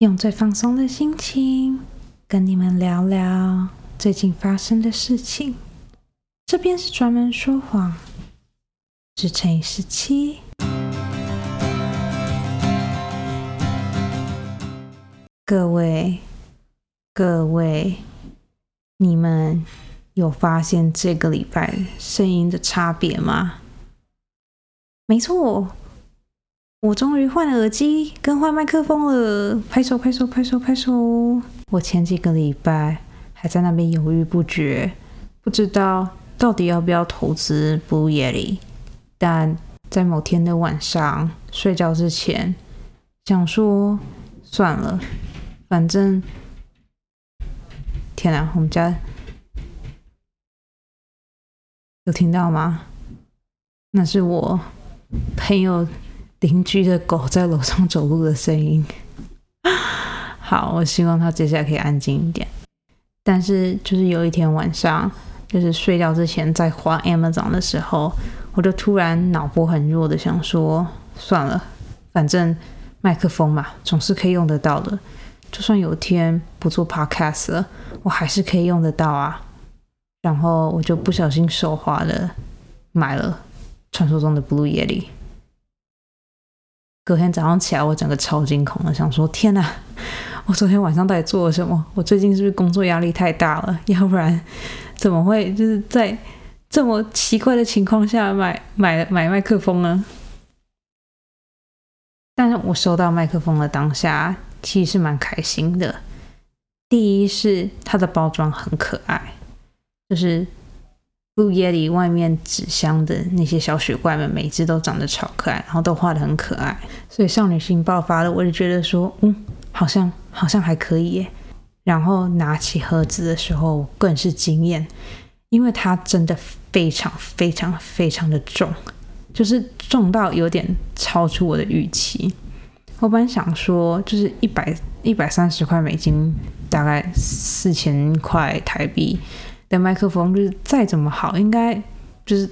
用最放松的心情跟你们聊聊最近发生的事情。这边是专门说谎，是乘以十七。各位，各位，你们有发现这个礼拜声音的差别吗？没错，我终于换耳机，更换麦克风了。拍手，拍手，拍手，拍手！我前几个礼拜还在那边犹豫不决，不知道到底要不要投资 Blue Yeti。但在某天的晚上睡觉之前，想说算了。反正，天啊！我们家有听到吗？那是我朋友邻居的狗在楼上走路的声音。好，我希望它接下来可以安静一点。但是，就是有一天晚上，就是睡觉之前在滑 Amazon 的时候，我就突然脑波很弱的想说：算了，反正麦克风嘛，总是可以用得到的。就算有天不做 podcast 了，我还是可以用得到啊。然后我就不小心手滑了，买了传说中的 Blue Yeti。隔天早上起来，我整个超惊恐的，想说：天哪！我昨天晚上到底做了什么？我最近是不是工作压力太大了？要不然怎么会就是在这么奇怪的情况下买买买麦克风呢？但是我收到麦克风的当下。其实是蛮开心的。第一是它的包装很可爱，就是 Blue Yeti 外面纸箱的那些小雪怪们，每只都长得超可爱，然后都画的很可爱，所以少女心爆发了。我就觉得说，嗯，好像好像还可以耶。然后拿起盒子的时候更是惊艳，因为它真的非常非常非常的重，就是重到有点超出我的预期。我本想说，就是一百一百三十块美金，大概四千块台币的麦克风，就是再怎么好，应该就是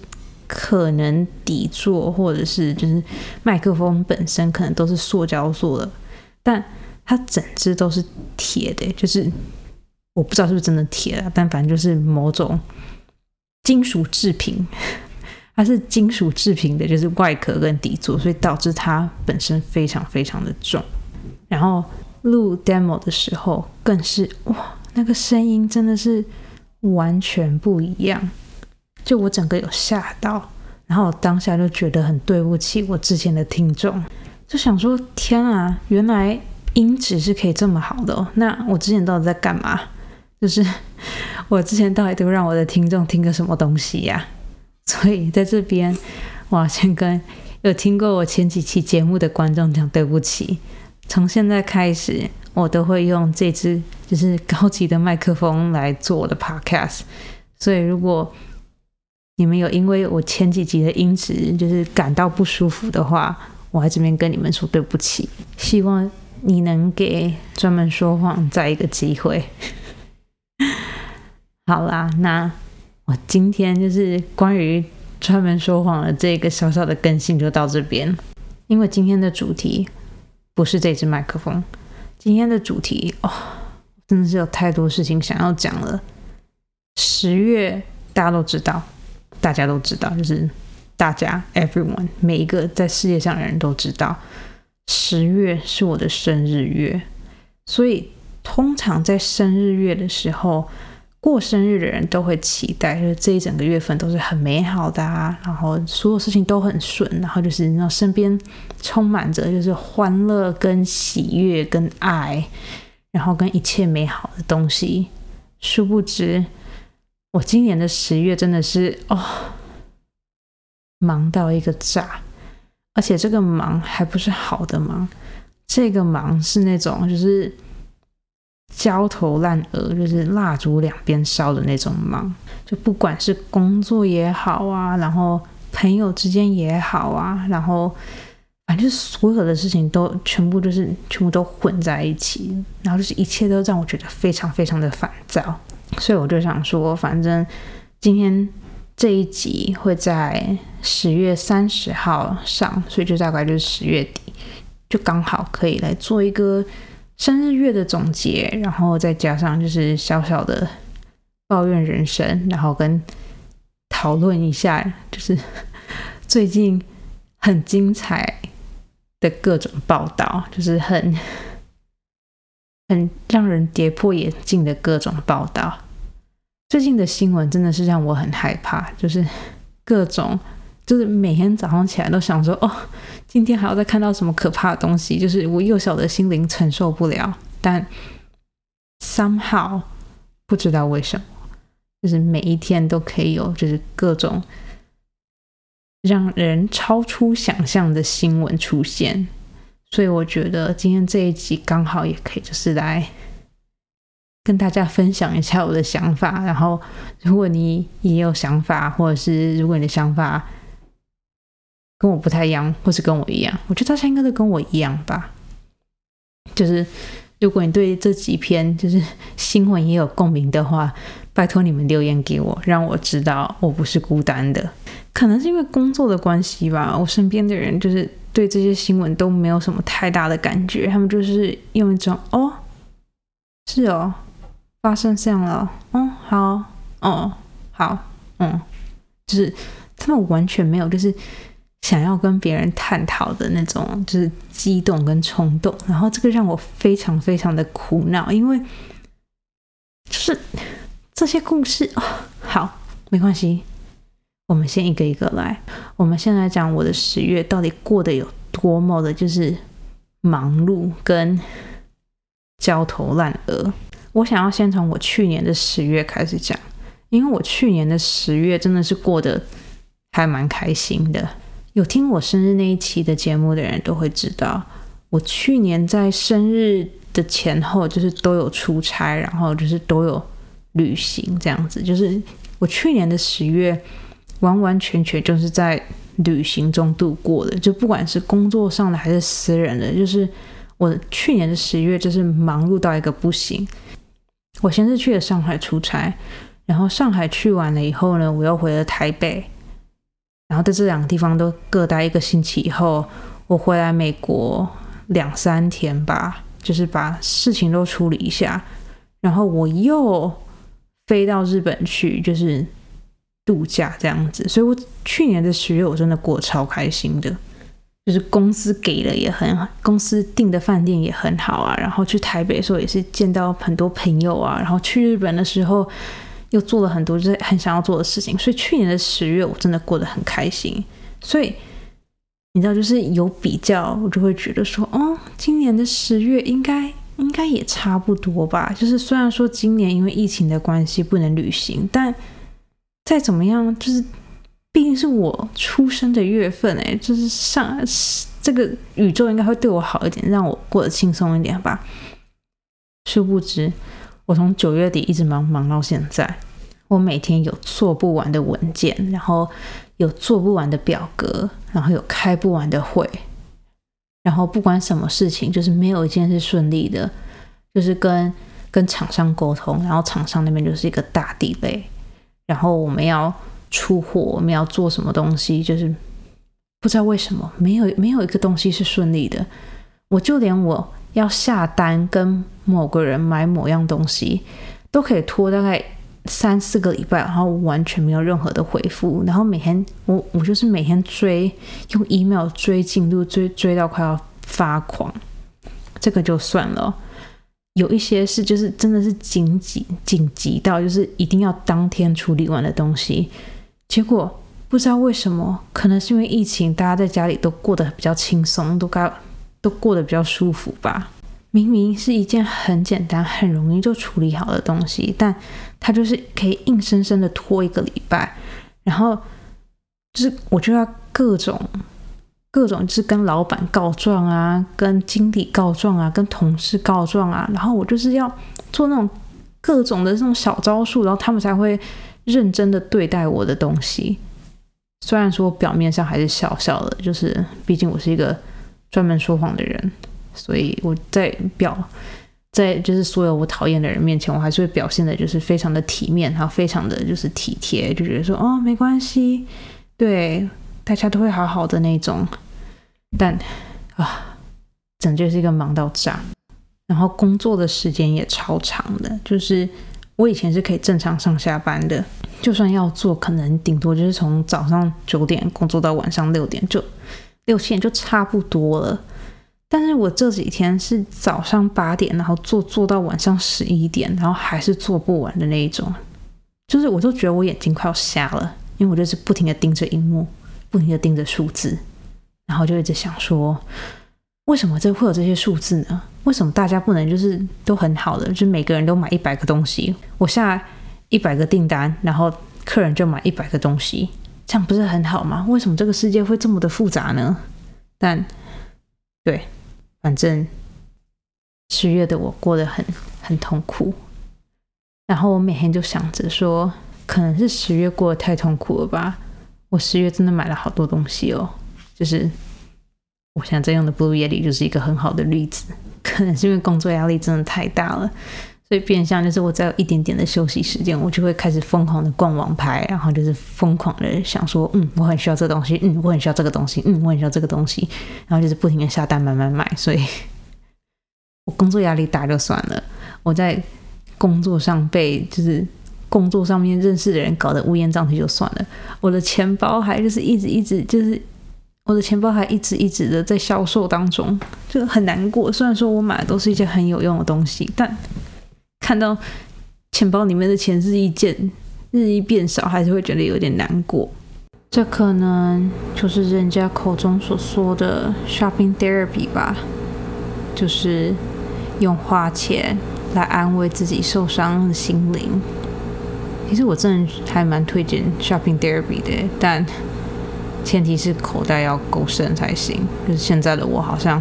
可能底座或者是就是麦克风本身可能都是塑胶做的，但它整只都是铁的，就是我不知道是不是真的铁了，但反正就是某种金属制品。它是金属制品的，就是外壳跟底座，所以导致它本身非常非常的重。然后录 demo 的时候，更是哇，那个声音真的是完全不一样，就我整个有吓到。然后我当下就觉得很对不起我之前的听众，就想说天啊，原来音质是可以这么好的哦。那我之前到底在干嘛？就是 我之前到底都让我的听众听个什么东西呀？所以在这边，我要先跟有听过我前几期节目的观众讲对不起。从现在开始，我都会用这支就是高级的麦克风来做我的 podcast。所以如果你们有因为我前几集的音质就是感到不舒服的话，我在这边跟你们说对不起。希望你能给专门说谎再一个机会。好啦，那。我今天就是关于专门说谎的这个小小的更新就到这边，因为今天的主题不是这支麦克风，今天的主题哦，真的是有太多事情想要讲了。十月大家都知道，大家都知道，就是大家 everyone 每一个在世界上的人都知道，十月是我的生日月，所以通常在生日月的时候。过生日的人都会期待，就是这一整个月份都是很美好的啊，然后所有事情都很顺，然后就是让身边充满着就是欢乐跟喜悦跟爱，然后跟一切美好的东西。殊不知，我今年的十月真的是哦，忙到一个炸，而且这个忙还不是好的忙，这个忙是那种就是。焦头烂额，就是蜡烛两边烧的那种忙，就不管是工作也好啊，然后朋友之间也好啊，然后反正所有的事情都全部就是全部都混在一起，然后就是一切都让我觉得非常非常的烦躁，所以我就想说，反正今天这一集会在十月三十号上，所以就大概就是十月底，就刚好可以来做一个。生日月的总结，然后再加上就是小小的抱怨人生，然后跟讨论一下，就是最近很精彩的各种报道，就是很很让人跌破眼镜的各种报道。最近的新闻真的是让我很害怕，就是各种。就是每天早上起来都想说，哦，今天还要再看到什么可怕的东西，就是我幼小的心灵承受不了。但 somehow 不知道为什么，就是每一天都可以有，就是各种让人超出想象的新闻出现。所以我觉得今天这一集刚好也可以，就是来跟大家分享一下我的想法。然后，如果你也有想法，或者是如果你的想法，跟我不太一样，或是跟我一样，我觉得大家应该都跟我一样吧。就是如果你对这几篇就是新闻也有共鸣的话，拜托你们留言给我，让我知道我不是孤单的。可能是因为工作的关系吧，我身边的人就是对这些新闻都没有什么太大的感觉，他们就是用一种“哦，是哦，发生这样了，哦，好，哦，好，嗯”，就是他们完全没有就是。想要跟别人探讨的那种，就是激动跟冲动，然后这个让我非常非常的苦恼，因为就是这些故事哦，好，没关系，我们先一个一个来。我们先来讲我的十月到底过得有多么的，就是忙碌跟焦头烂额。我想要先从我去年的十月开始讲，因为我去年的十月真的是过得还蛮开心的。有听我生日那一期的节目的人都会知道，我去年在生日的前后就是都有出差，然后就是都有旅行，这样子。就是我去年的十月完完全全就是在旅行中度过的，就不管是工作上的还是私人的，就是我去年的十月就是忙碌到一个不行。我先是去了上海出差，然后上海去完了以后呢，我又回了台北。然后在这两个地方都各待一个星期以后，我回来美国两三天吧，就是把事情都处理一下，然后我又飞到日本去，就是度假这样子。所以我去年的十月我真的过超开心的，就是公司给的也很，公司订的饭店也很好啊。然后去台北的时候也是见到很多朋友啊，然后去日本的时候。又做了很多就是很想要做的事情，所以去年的十月我真的过得很开心。所以你知道，就是有比较，我就会觉得说，哦，今年的十月应该应该也差不多吧。就是虽然说今年因为疫情的关系不能旅行，但再怎么样，就是毕竟是我出生的月份，哎，就是上这个宇宙应该会对我好一点，让我过得轻松一点吧。殊不知。我从九月底一直忙忙到现在，我每天有做不完的文件，然后有做不完的表格，然后有开不完的会，然后不管什么事情，就是没有一件是顺利的，就是跟跟厂商沟通，然后厂商那边就是一个大地雷，然后我们要出货，我们要做什么东西，就是不知道为什么没有没有一个东西是顺利的，我就连我。要下单跟某个人买某样东西，都可以拖大概三四个礼拜，然后完全没有任何的回复。然后每天我我就是每天追，用 email 追进度，追追到快要发狂。这个就算了，有一些是就是真的是紧急紧急到就是一定要当天处理完的东西，结果不知道为什么，可能是因为疫情，大家在家里都过得比较轻松，都该。都过得比较舒服吧。明明是一件很简单、很容易就处理好的东西，但它就是可以硬生生的拖一个礼拜。然后就是我就要各种各种，就是跟老板告状啊，跟经理告状啊，跟同事告状啊。然后我就是要做那种各种的这种小招数，然后他们才会认真的对待我的东西。虽然说表面上还是笑笑的，就是毕竟我是一个。专门说谎的人，所以我在表在就是所有我讨厌的人面前，我还是会表现的，就是非常的体面，然后非常的就是体贴，就觉得说哦没关系，对大家都会好好的那种。但啊，整就是一个忙到炸。然后工作的时间也超长的，就是我以前是可以正常上下班的，就算要做，可能顶多就是从早上九点工作到晚上六点，就六七点就差不多了。但是我这几天是早上八点，然后做做到晚上十一点，然后还是做不完的那一种，就是我都觉得我眼睛快要瞎了，因为我就是不停的盯着荧幕，不停的盯着数字，然后就一直想说，为什么这会有这些数字呢？为什么大家不能就是都很好的，就每个人都买一百个东西，我下一百个订单，然后客人就买一百个东西，这样不是很好吗？为什么这个世界会这么的复杂呢？但对。反正十月的我过得很很痛苦，然后我每天就想着说，可能是十月过得太痛苦了吧。我十月真的买了好多东西哦，就是我现在在用的 Blue Yeti 就是一个很好的例子。可能是因为工作压力真的太大了。所以变相就是我再有一点点的休息时间，我就会开始疯狂的逛网拍，然后就是疯狂的想说，嗯，我很需要这个东西，嗯，我很需要这个东西，嗯，我很需要这个东西，然后就是不停的下单买买买。所以，我工作压力大就算了，我在工作上被就是工作上面认识的人搞得乌烟瘴气就算了，我的钱包还就是一直一直就是我的钱包还一直一直的在销售当中，就很难过。虽然说我买的都是一些很有用的东西，但看到钱包里面的钱日益减日益变少，还是会觉得有点难过。这可能就是人家口中所说的 shopping therapy 吧，就是用花钱来安慰自己受伤的心灵。其实我真的还蛮推荐 shopping therapy 的，但前提是口袋要够深才行。就是现在的我好像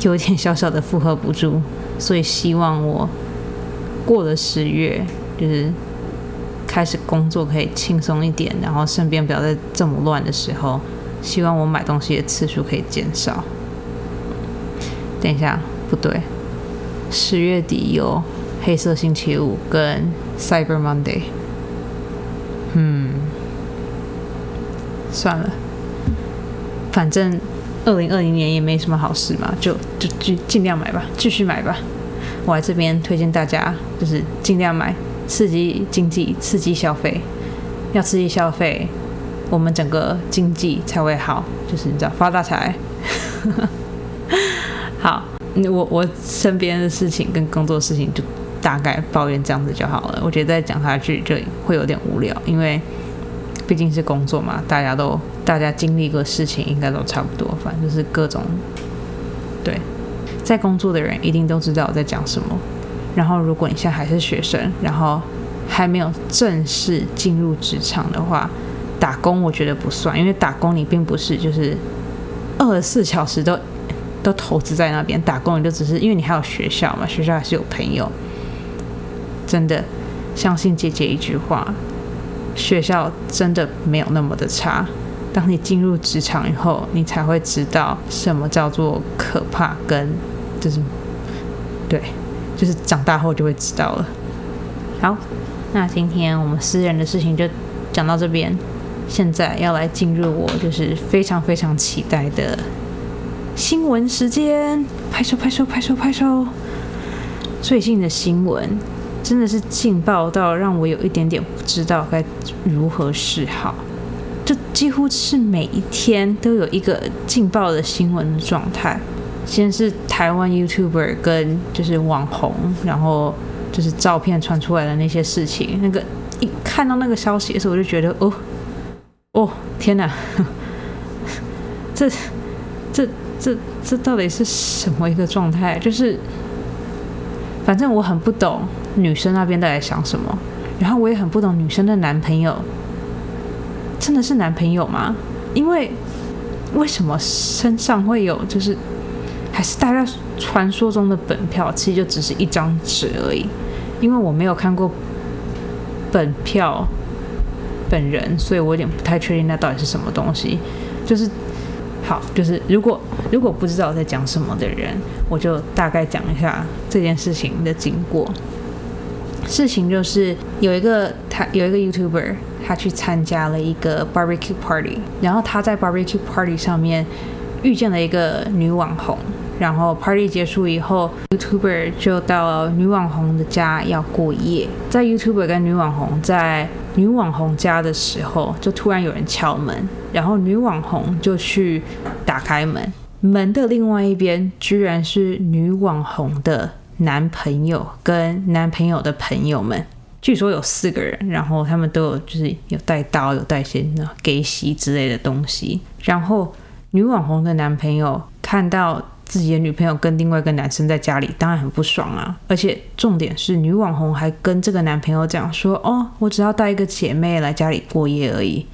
有点小小的负荷不住，所以希望我。过了十月，就是开始工作可以轻松一点，然后身边不要再这么乱的时候，希望我买东西的次数可以减少。等一下，不对，十月底有黑色星期五跟 Cyber Monday。嗯，算了，反正二零二零年也没什么好事嘛，就就就尽量买吧，继续买吧。我来这边推荐大家，就是尽量买，刺激经济，刺激消费。要刺激消费，我们整个经济才会好，就是你知道发大财。好，我我身边的事情跟工作事情就大概抱怨这样子就好了。我觉得再讲下去就会有点无聊，因为毕竟是工作嘛，大家都大家经历过事情应该都差不多，反正就是各种对。在工作的人一定都知道我在讲什么。然后，如果你现在还是学生，然后还没有正式进入职场的话，打工我觉得不算，因为打工你并不是就是二十四小时都都投资在那边。打工你就只是因为你还有学校嘛，学校还是有朋友。真的，相信姐姐一句话，学校真的没有那么的差。当你进入职场以后，你才会知道什么叫做可怕跟。就是，对，就是长大后就会知道了。好，那今天我们私人的事情就讲到这边。现在要来进入我就是非常非常期待的新闻时间，拍手拍手拍手拍手。最近的新闻真的是劲爆到让我有一点点不知道该如何是好，就几乎是每一天都有一个劲爆的新闻的状态。先是台湾 YouTuber 跟就是网红，然后就是照片传出来的那些事情，那个一看到那个消息的时候，我就觉得哦哦天哪，这这这这到底是什么一个状态？就是反正我很不懂女生那边在想什么，然后我也很不懂女生的男朋友真的是男朋友吗？因为为什么身上会有就是。还是大家传说中的本票，其实就只是一张纸而已。因为我没有看过本票本人，所以我有点不太确定那到底是什么东西。就是好，就是如果如果不知道我在讲什么的人，我就大概讲一下这件事情的经过。事情就是有一个他有一个 YouTuber，他去参加了一个 barbecue party，然后他在 barbecue party 上面遇见了一个女网红。然后 party 结束以后，YouTuber 就到女网红的家要过夜。在 YouTuber 跟女网红在女网红家的时候，就突然有人敲门，然后女网红就去打开门，门的另外一边居然是女网红的男朋友跟男朋友的朋友们。据说有四个人，然后他们都有就是有带刀，有带些那给席之类的东西。然后女网红的男朋友看到自己的女朋友跟另外一个男生在家里，当然很不爽啊。而且重点是女网红还跟这个男朋友讲说：“哦，我只要带一个姐妹来家里过夜而已。”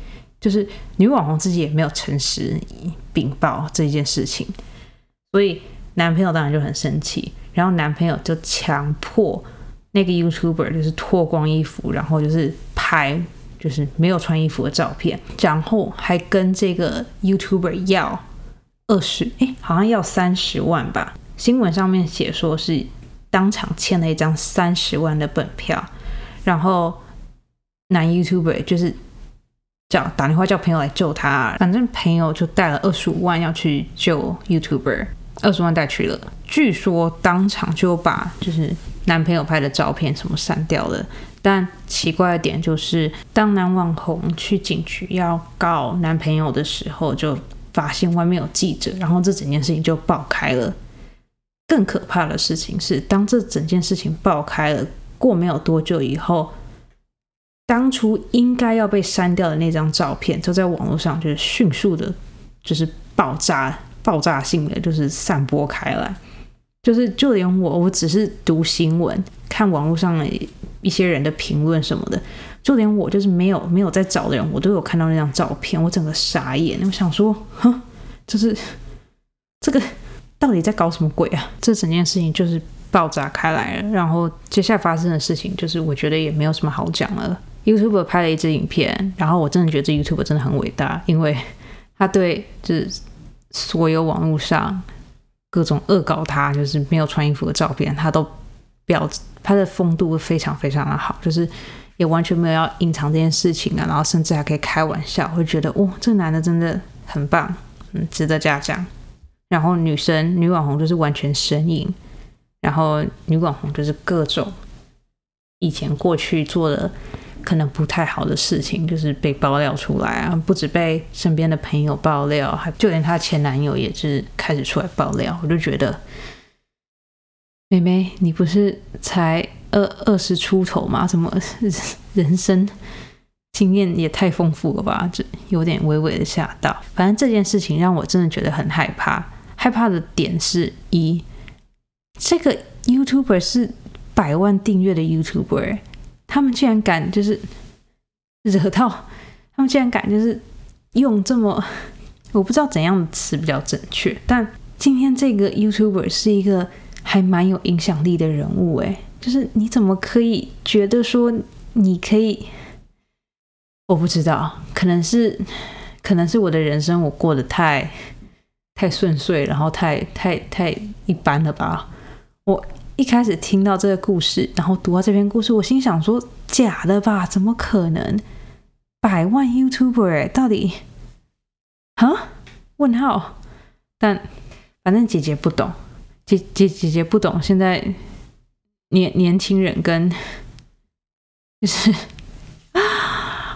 就是女网红自己也没有诚实禀报这件事情，所以男朋友当然就很生气，然后男朋友就强迫。那个 YouTuber 就是脱光衣服，然后就是拍，就是没有穿衣服的照片，然后还跟这个 YouTuber 要二十，哎，好像要三十万吧。新闻上面写说是当场签了一张三十万的本票，然后男 YouTuber 就是叫打电话叫朋友来救他，反正朋友就带了二十五万要去救 YouTuber，二十万带去了，据说当场就把就是。男朋友拍的照片什么删掉了，但奇怪的点就是，当男网红去警局要告男朋友的时候，就发现外面有记者，然后这整件事情就爆开了。更可怕的事情是，当这整件事情爆开了，过没有多久以后，当初应该要被删掉的那张照片，就在网络上就是迅速的，就是爆炸、爆炸性的，就是散播开来。就是就连我，我只是读新闻、看网络上一些人的评论什么的，就连我就是没有没有在找的人，我都有看到那张照片，我整个傻眼。我想说，哼，就是这个到底在搞什么鬼啊？这整件事情就是爆炸开来了。然后接下来发生的事情，就是我觉得也没有什么好讲了。YouTube 拍了一支影片，然后我真的觉得这 YouTube 真的很伟大，因为他对就是所有网络上。各种恶搞他，就是没有穿衣服的照片，他都表他的风度非常非常的好，就是也完全没有要隐藏这件事情啊，然后甚至还可以开玩笑，会觉得哇，这男的真的很棒，嗯，值得嘉奖。然后女生女网红就是完全神隐，然后女网红就是各种以前过去做的。可能不太好的事情，就是被爆料出来啊！不止被身边的朋友爆料，还就连她前男友也是开始出来爆料。我就觉得，妹妹，你不是才二二十出头嘛，什么人生经验也太丰富了吧？这有点微微的吓到。反正这件事情让我真的觉得很害怕。害怕的点是一，这个 YouTuber 是百万订阅的 YouTuber。他们竟然敢就是惹到，他们竟然敢就是用这么我不知道怎样的词比较正确，但今天这个 YouTuber 是一个还蛮有影响力的人物诶，就是你怎么可以觉得说你可以？我不知道，可能是可能是我的人生我过得太太顺遂，然后太太太一般了吧，我。一开始听到这个故事，然后读到这篇故事，我心想说：假的吧？怎么可能？百万 YouTuber 到底？啊？问号？但反正姐姐不懂，姐姐姐姐不懂。现在年年轻人跟 就是，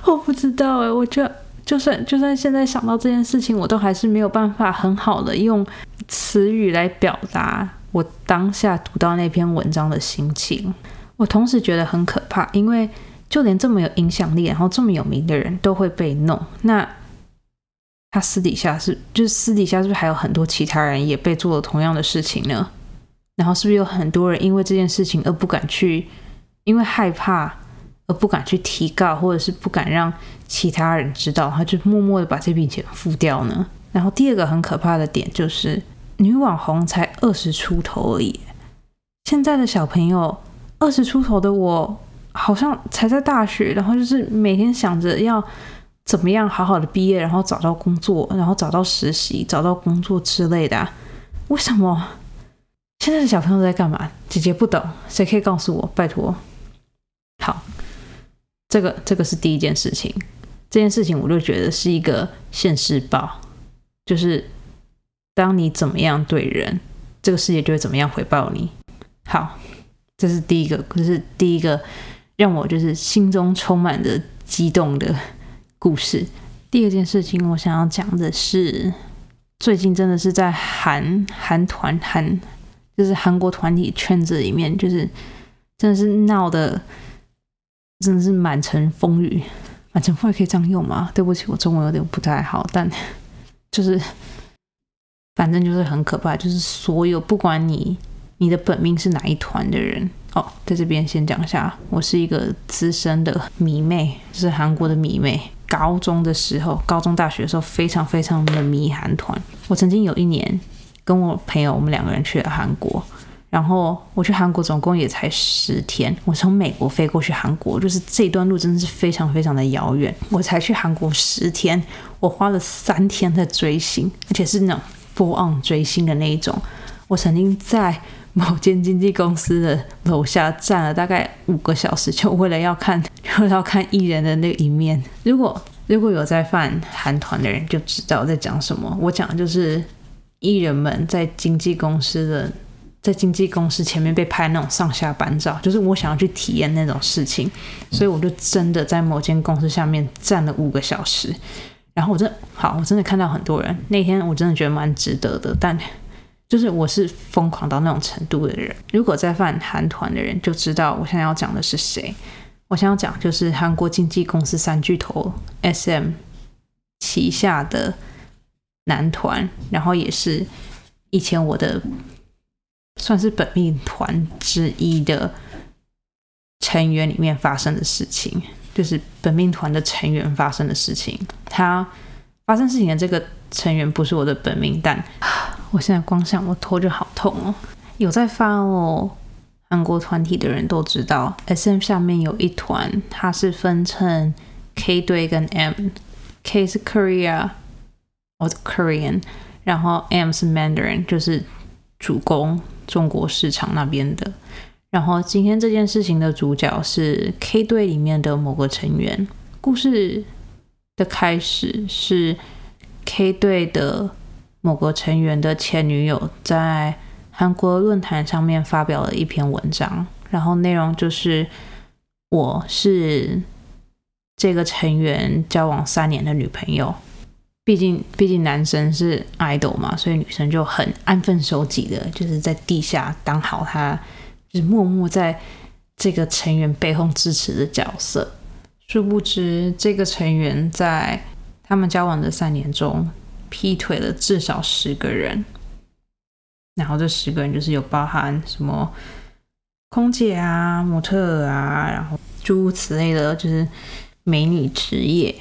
我不知道哎。我就就算就算现在想到这件事情，我都还是没有办法很好的用词语来表达。我当下读到那篇文章的心情，我同时觉得很可怕，因为就连这么有影响力，然后这么有名的人都会被弄，那他私底下是，就是私底下是不是还有很多其他人也被做了同样的事情呢？然后是不是有很多人因为这件事情而不敢去，因为害怕而不敢去提告，或者是不敢让其他人知道，他就默默的把这笔钱付掉呢？然后第二个很可怕的点就是。女网红才二十出头而已，现在的小朋友二十出头的我，好像才在大学，然后就是每天想着要怎么样好好的毕业，然后找到工作，然后找到实习，找到工作之类的。为什么现在的小朋友在干嘛？姐姐不懂，谁可以告诉我？拜托。好，这个这个是第一件事情，这件事情我就觉得是一个现世报，就是。当你怎么样对人，这个世界就会怎么样回报你。好，这是第一个，这是第一个让我就是心中充满着激动的故事。第二件事情，我想要讲的是，最近真的是在韩韩团韩，就是韩国团体圈子里面，就是真的是闹的，真的是满城风雨。满城风雨可以这样用吗？对不起，我中文有点不太好，但就是反正就是很可怕，就是所有不管你。你的本命是哪一团的人？哦，在这边先讲一下，我是一个资深的迷妹，是韩国的迷妹。高中的时候，高中大学的时候，非常非常的迷韩团。我曾经有一年跟我朋友，我们两个人去了韩国，然后我去韩国总共也才十天。我从美国飞过去韩国，就是这段路真的是非常非常的遥远。我才去韩国十天，我花了三天在追星，而且是那种 full on 追星的那一种。我曾经在。某间经纪公司的楼下站了大概五个小时，就为了要看，为了要看艺人的那一面。如果如果有在犯韩团的人就知道在讲什么。我讲的就是艺人们在经纪公司的，在经纪公司前面被拍那种上下班照，就是我想要去体验那种事情，所以我就真的在某间公司下面站了五个小时。然后我真好，我真的看到很多人。那天我真的觉得蛮值得的，但。就是我是疯狂到那种程度的人。如果在犯韩团的人就知道我现在要讲的是谁。我想要讲就是韩国经纪公司三巨头 S.M 旗下的男团，然后也是以前我的算是本命团之一的成员里面发生的事情，就是本命团的成员发生的事情。他发生事情的这个成员不是我的本命，但。我现在光想，我头就好痛哦。有在发哦，韩国团体的人都知道，S.M 下面有一团，它是分成 K 队跟 M，K 是 Korea，或者 Korean，然后 M 是 Mandarin，就是主攻中国市场那边的。然后今天这件事情的主角是 K 队里面的某个成员。故事的开始是 K 队的。某个成员的前女友在韩国论坛上面发表了一篇文章，然后内容就是我是这个成员交往三年的女朋友。毕竟，毕竟男生是 idol 嘛，所以女生就很安分守己的，就是在地下当好他，就是默默在这个成员背后支持的角色。殊不知，这个成员在他们交往的三年中。劈腿了至少十个人，然后这十个人就是有包含什么空姐啊、模特啊，然后诸如此类的，就是美女职业。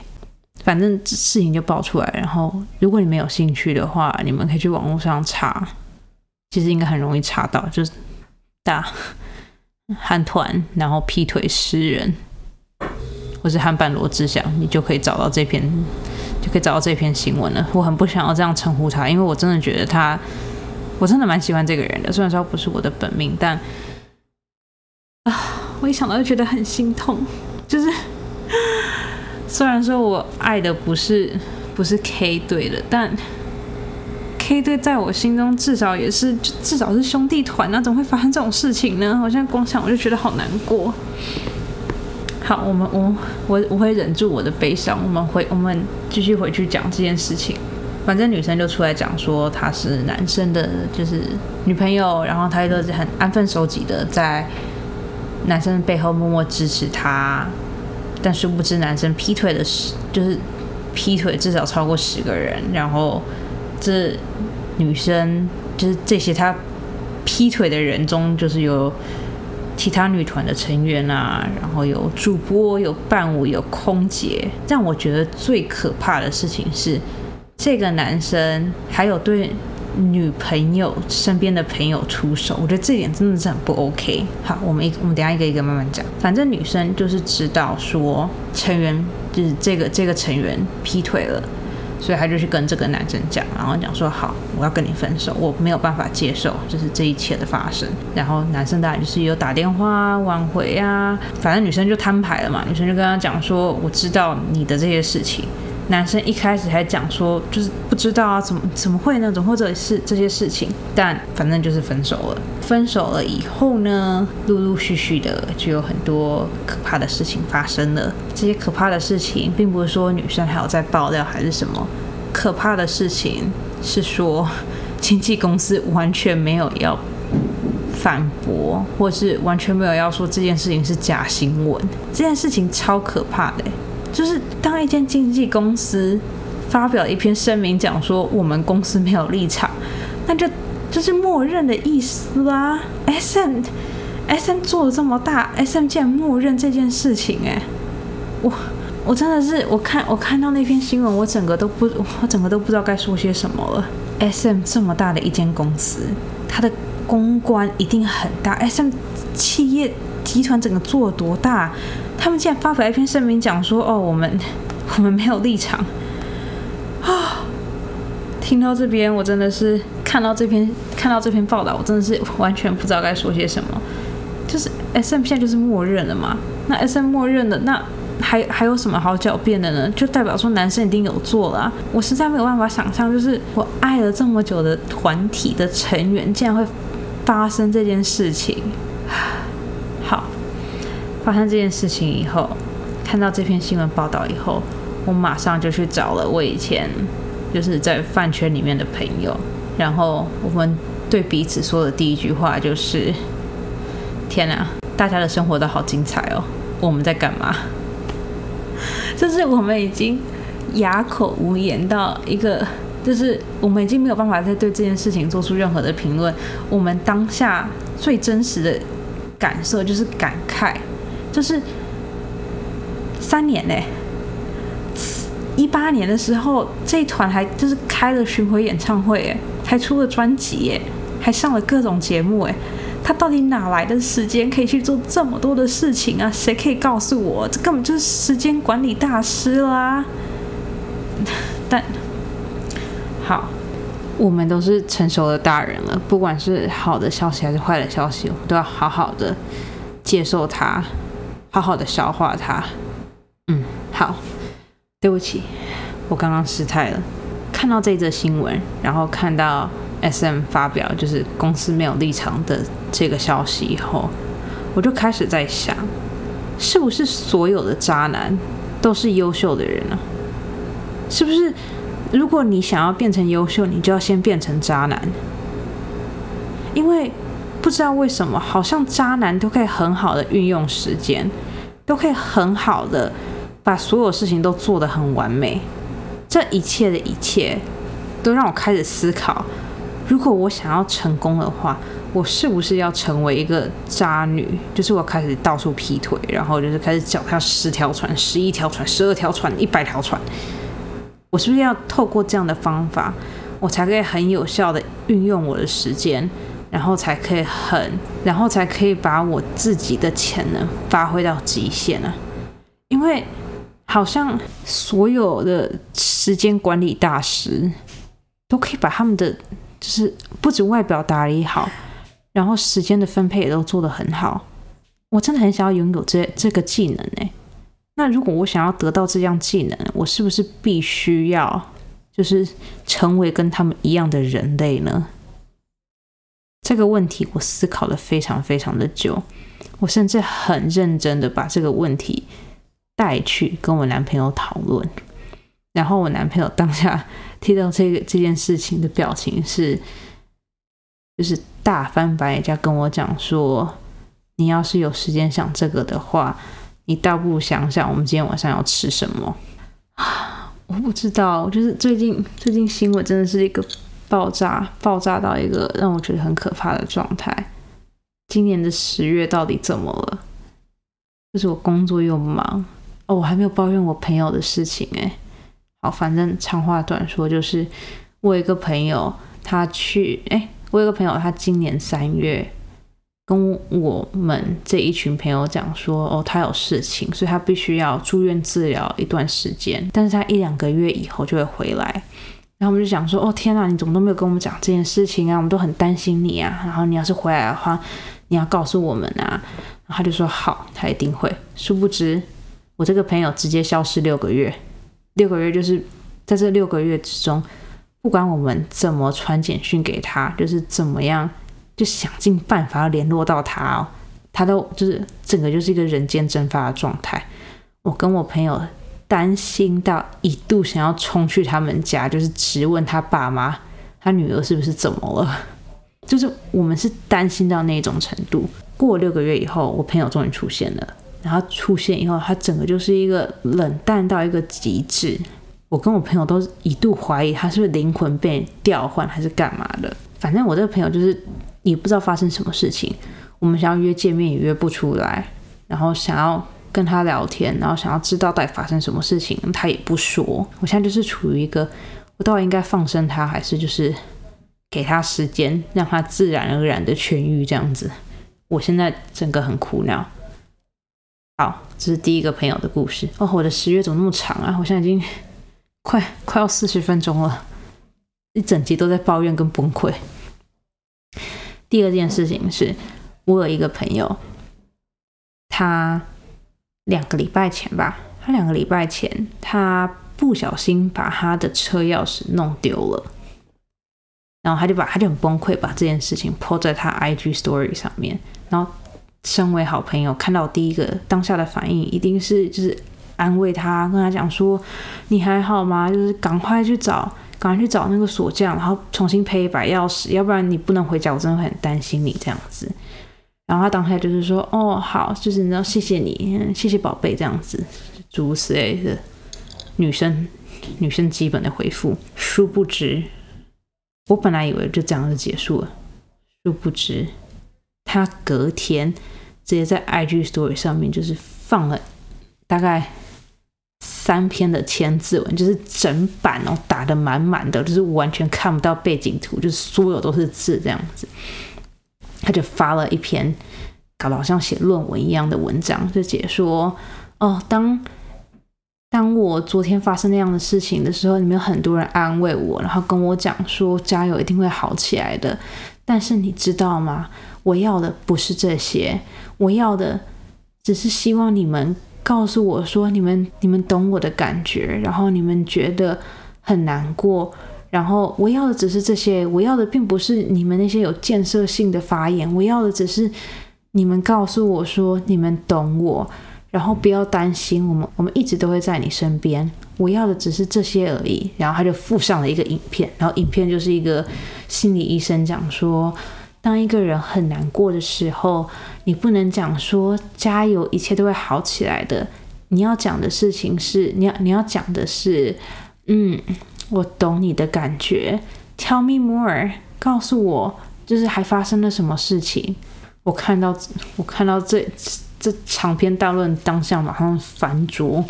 反正事情就爆出来，然后如果你们有兴趣的话，你们可以去网络上查，其实应该很容易查到，就是打 韩团，然后劈腿诗人，或是韩版罗志祥，你就可以找到这篇。就可以找到这篇新闻了。我很不想要这样称呼他，因为我真的觉得他，我真的蛮喜欢这个人的。虽然说不是我的本命，但啊，我一想到就觉得很心痛。就是虽然说我爱的不是不是 K 队的，但 K 队在我心中至少也是至少是兄弟团那怎么会发生这种事情呢？我现在光想我就觉得好难过。好，我们我我我会忍住我的悲伤，我们回我们继续回去讲这件事情。反正女生就出来讲说她是男生的，就是女朋友，然后她都是很安分守己的，在男生背后默默支持他。但殊不知男生劈腿的十，就是劈腿至少超过十个人，然后这女生就是这些他劈腿的人中，就是有。其他女团的成员啊，然后有主播、有伴舞、有空姐。让我觉得最可怕的事情是，这个男生还有对女朋友身边的朋友出手。我觉得这点真的是很不 OK。好，我们一我们等下一个一个慢慢讲。反正女生就是知道说成员就是这个这个成员劈腿了。所以她就去跟这个男生讲，然后讲说好，我要跟你分手，我没有办法接受，就是这一切的发生。然后男生当然就是有打电话挽回啊，反正女生就摊牌了嘛。女生就跟他讲说，我知道你的这些事情，男生一开始还讲说，就是不知道啊，怎么怎么会那种或者是这些事情？但反正就是分手了。分手了以后呢，陆陆续续的就有很多可怕的事情发生了。这些可怕的事情，并不是说女生还有在爆料还是什么，可怕的事情是说，经纪公司完全没有要反驳，或是完全没有要说这件事情是假新闻。这件事情超可怕的。就是当一间经纪公司发表一篇声明，讲说我们公司没有立场，那就就是默认的意思啦。S M S M 做的这么大，S M 竟然默认这件事情，哎，我我真的是我看我看到那篇新闻，我整个都不我整个都不知道该说些什么了。S M 这么大的一间公司，它的公关一定很大。S M 企业集团整个做多大？他们竟然发表一篇声明，讲说：“哦，我们 我们没有立场。”啊！听到这边，我真的是看到这篇看到这篇报道，我真的是完全不知道该说些什么。就是 S M 现在就是默认了嘛？那 S M 默认的，那还还有什么好狡辩的呢？就代表说男生一定有做了。我实在没有办法想象，就是我爱了这么久的团体的成员，竟然会发生这件事情。发生这件事情以后，看到这篇新闻报道以后，我马上就去找了我以前就是在饭圈里面的朋友，然后我们对彼此说的第一句话就是：“天哪，大家的生活都好精彩哦，我们在干嘛？” 就是我们已经哑口无言到一个，就是我们已经没有办法再对这件事情做出任何的评论。我们当下最真实的感受就是感慨。就是三年嘞，一八年的时候，这团还就是开了巡回演唱会，哎，还出了专辑，哎，还上了各种节目，哎，他到底哪来的时间可以去做这么多的事情啊？谁可以告诉我？这根本就是时间管理大师啦！但好，我们都是成熟的大人了，不管是好的消息还是坏的消息，我们都要好好的接受它。好好的消化它。嗯，好，对不起，我刚刚失态了。看到这则新闻，然后看到 S M 发表就是公司没有立场的这个消息以后，我就开始在想，是不是所有的渣男都是优秀的人呢？是不是？如果你想要变成优秀，你就要先变成渣男，因为。不知道为什么，好像渣男都可以很好的运用时间，都可以很好的把所有事情都做得很完美。这一切的一切，都让我开始思考：如果我想要成功的话，我是不是要成为一个渣女？就是我开始到处劈腿，然后就是开始脚踏十条船、十一条船、十二条船、一百条船。我是不是要透过这样的方法，我才可以很有效的运用我的时间？然后才可以很，然后才可以把我自己的潜能发挥到极限啊！因为好像所有的时间管理大师都可以把他们的就是不止外表打理好，然后时间的分配也都做得很好。我真的很想要拥有这这个技能呢。那如果我想要得到这样技能，我是不是必须要就是成为跟他们一样的人类呢？这个问题我思考了非常非常的久，我甚至很认真的把这个问题带去跟我男朋友讨论，然后我男朋友当下听到这个这件事情的表情是，就是大翻白眼，加跟我讲说，你要是有时间想这个的话，你倒不如想想我们今天晚上要吃什么？我不知道，就是最近最近新闻真的是一个。爆炸，爆炸到一个让我觉得很可怕的状态。今年的十月到底怎么了？就是我工作又忙哦，我还没有抱怨我朋友的事情哎。好，反正长话短说，就是我有一个朋友，他去哎，我有个朋友，他今年三月跟我们这一群朋友讲说，哦，他有事情，所以他必须要住院治疗一段时间，但是他一两个月以后就会回来。然后我们就想说，哦天哪，你怎么都没有跟我们讲这件事情啊？我们都很担心你啊。然后你要是回来的话，你要告诉我们啊。然后他就说好，他一定会。殊不知，我这个朋友直接消失六个月，六个月就是在这六个月之中，不管我们怎么传简讯给他，就是怎么样，就想尽办法联络到他哦，他都就是整个就是一个人间蒸发的状态。我跟我朋友担心到一度想要冲去他们家，就是质问他爸妈，他女儿是不是怎么了？就是我们是担心到那种程度。过六个月以后，我朋友终于出现了。然后出现以后，他整个就是一个冷淡到一个极致。我跟我朋友都一度怀疑他是不是灵魂被调换，还是干嘛的。反正我这个朋友就是也不知道发生什么事情。我们想要约见面也约不出来，然后想要跟他聊天，然后想要知道到底发生什么事情，他也不说。我现在就是处于一个，我到底应该放生他，还是就是给他时间，让他自然而然的痊愈这样子。我现在整个很苦恼。好，这是第一个朋友的故事哦。我的十月怎么那么长啊？我现在已经快快要四十分钟了，一整集都在抱怨跟崩溃。第二件事情是，我有一个朋友，他两个礼拜前吧，他两个礼拜前他不小心把他的车钥匙弄丢了，然后他就把他就很崩溃，把这件事情 po 在他 IG Story 上面，然后。身为好朋友，看到第一个当下的反应，一定是就是安慰他，跟他讲说：“你还好吗？就是赶快去找，赶快去找那个锁匠，然后重新配一把钥匙，要不然你不能回家，我真的很担心你这样子。”然后他当下就是说：“哦，好，就是你知道，谢谢你，谢谢宝贝，这样子，诸如此类的女生女生基本的回复。”殊不知，我本来以为就这样就结束了，殊不知他隔天。直接在 IG Story 上面就是放了大概三篇的千字文，就是整版哦打的满满的，就是完全看不到背景图，就是所有都是字这样子。他就发了一篇搞得好像写论文一样的文章，就解说哦，当当我昨天发生那样的事情的时候，你们有很多人安慰我，然后跟我讲说加油，一定会好起来的。但是你知道吗？我要的不是这些。我要的只是希望你们告诉我说，你们你们懂我的感觉，然后你们觉得很难过，然后我要的只是这些，我要的并不是你们那些有建设性的发言，我要的只是你们告诉我说你们懂我，然后不要担心，我们我们一直都会在你身边，我要的只是这些而已。然后他就附上了一个影片，然后影片就是一个心理医生讲说。当一个人很难过的时候，你不能讲说加油，一切都会好起来的。你要讲的事情是，你要你要讲的是，嗯，我懂你的感觉。Tell me more，告诉我，就是还发生了什么事情。我看到我看到这这长篇大论当下，马上翻桌，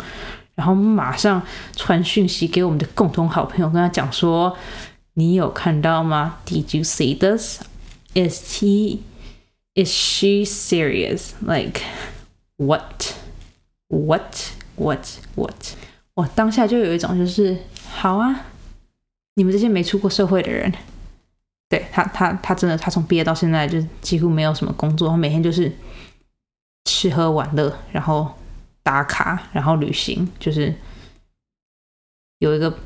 然后马上传讯息给我们的共同好朋友，跟他讲说，你有看到吗？Did you see this？Is he? Is she serious? Like what? What? What? What? 我当下就有一种就是，好啊，你们这些没出过社会的人，对他，他，他真的，他从毕业到现在就几乎没有什么工作，他每天就是吃喝玩乐，然后打卡，然后旅行，就是有一个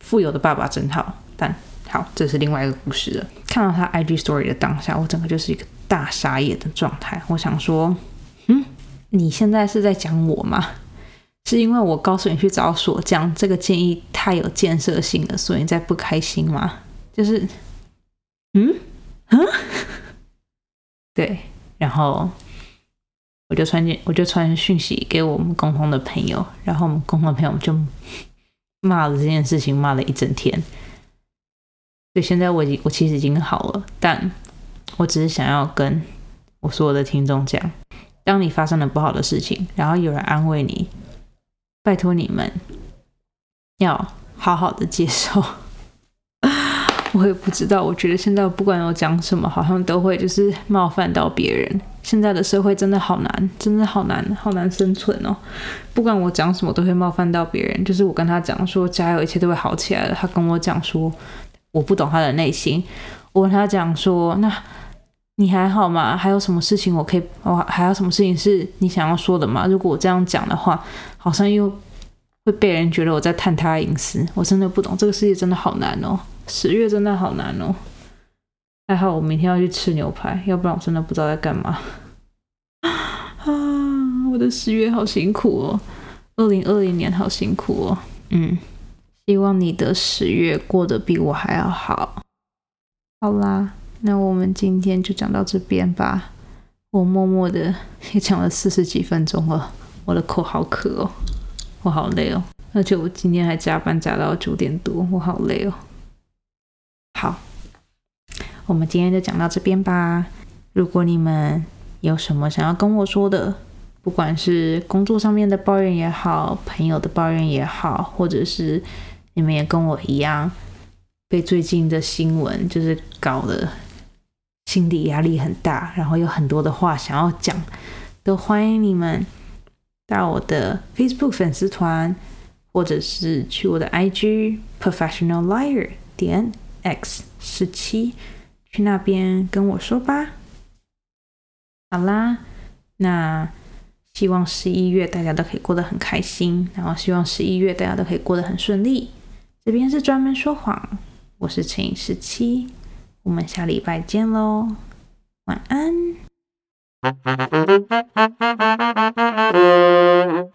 富有的爸爸真好，但。好，这是另外一个故事了。看到他 IG Story 的当下，我整个就是一个大傻眼的状态。我想说，嗯，你现在是在讲我吗？是因为我告诉你去找锁匠，这个建议太有建设性了，所以你在不开心吗？就是，嗯，嗯，对。然后我就传我就传讯息给我们共同的朋友，然后我们共同的朋友就骂了这件事情，骂了一整天。所以现在我已经，我其实已经好了，但我只是想要跟我所有的听众讲，当你发生了不好的事情，然后有人安慰你，拜托你们要好好的接受。我也不知道，我觉得现在不管我讲什么，好像都会就是冒犯到别人。现在的社会真的好难，真的好难，好难生存哦。不管我讲什么，都会冒犯到别人。就是我跟他讲说加油，一切都会好起来的，他跟我讲说。我不懂他的内心，我跟他讲说：“那你还好吗？还有什么事情我可以？我还有什么事情是你想要说的吗？如果我这样讲的话，好像又会被人觉得我在探他隐私。我真的不懂，这个世界真的好难哦，十月真的好难哦。还好我明天要去吃牛排，要不然我真的不知道在干嘛。啊，我的十月好辛苦哦，二零二零年好辛苦哦。嗯，希望你的十月过得比我还要好。好啦，那我们今天就讲到这边吧。我默默的也讲了四十几分钟了，我的口好渴哦，我好累哦，而且我今天还加班加到九点多，我好累哦。好。我们今天就讲到这边吧。如果你们有什么想要跟我说的，不管是工作上面的抱怨也好，朋友的抱怨也好，或者是你们也跟我一样被最近的新闻就是搞得心理压力很大，然后有很多的话想要讲，都欢迎你们到我的 Facebook 粉丝团，或者是去我的 IG Professional Liar 点 X 十七。去那边跟我说吧。好啦，那希望十一月大家都可以过得很开心，然后希望十一月大家都可以过得很顺利。这边是专门说谎，我是陈十七，我们下礼拜见喽，晚安。Thank you.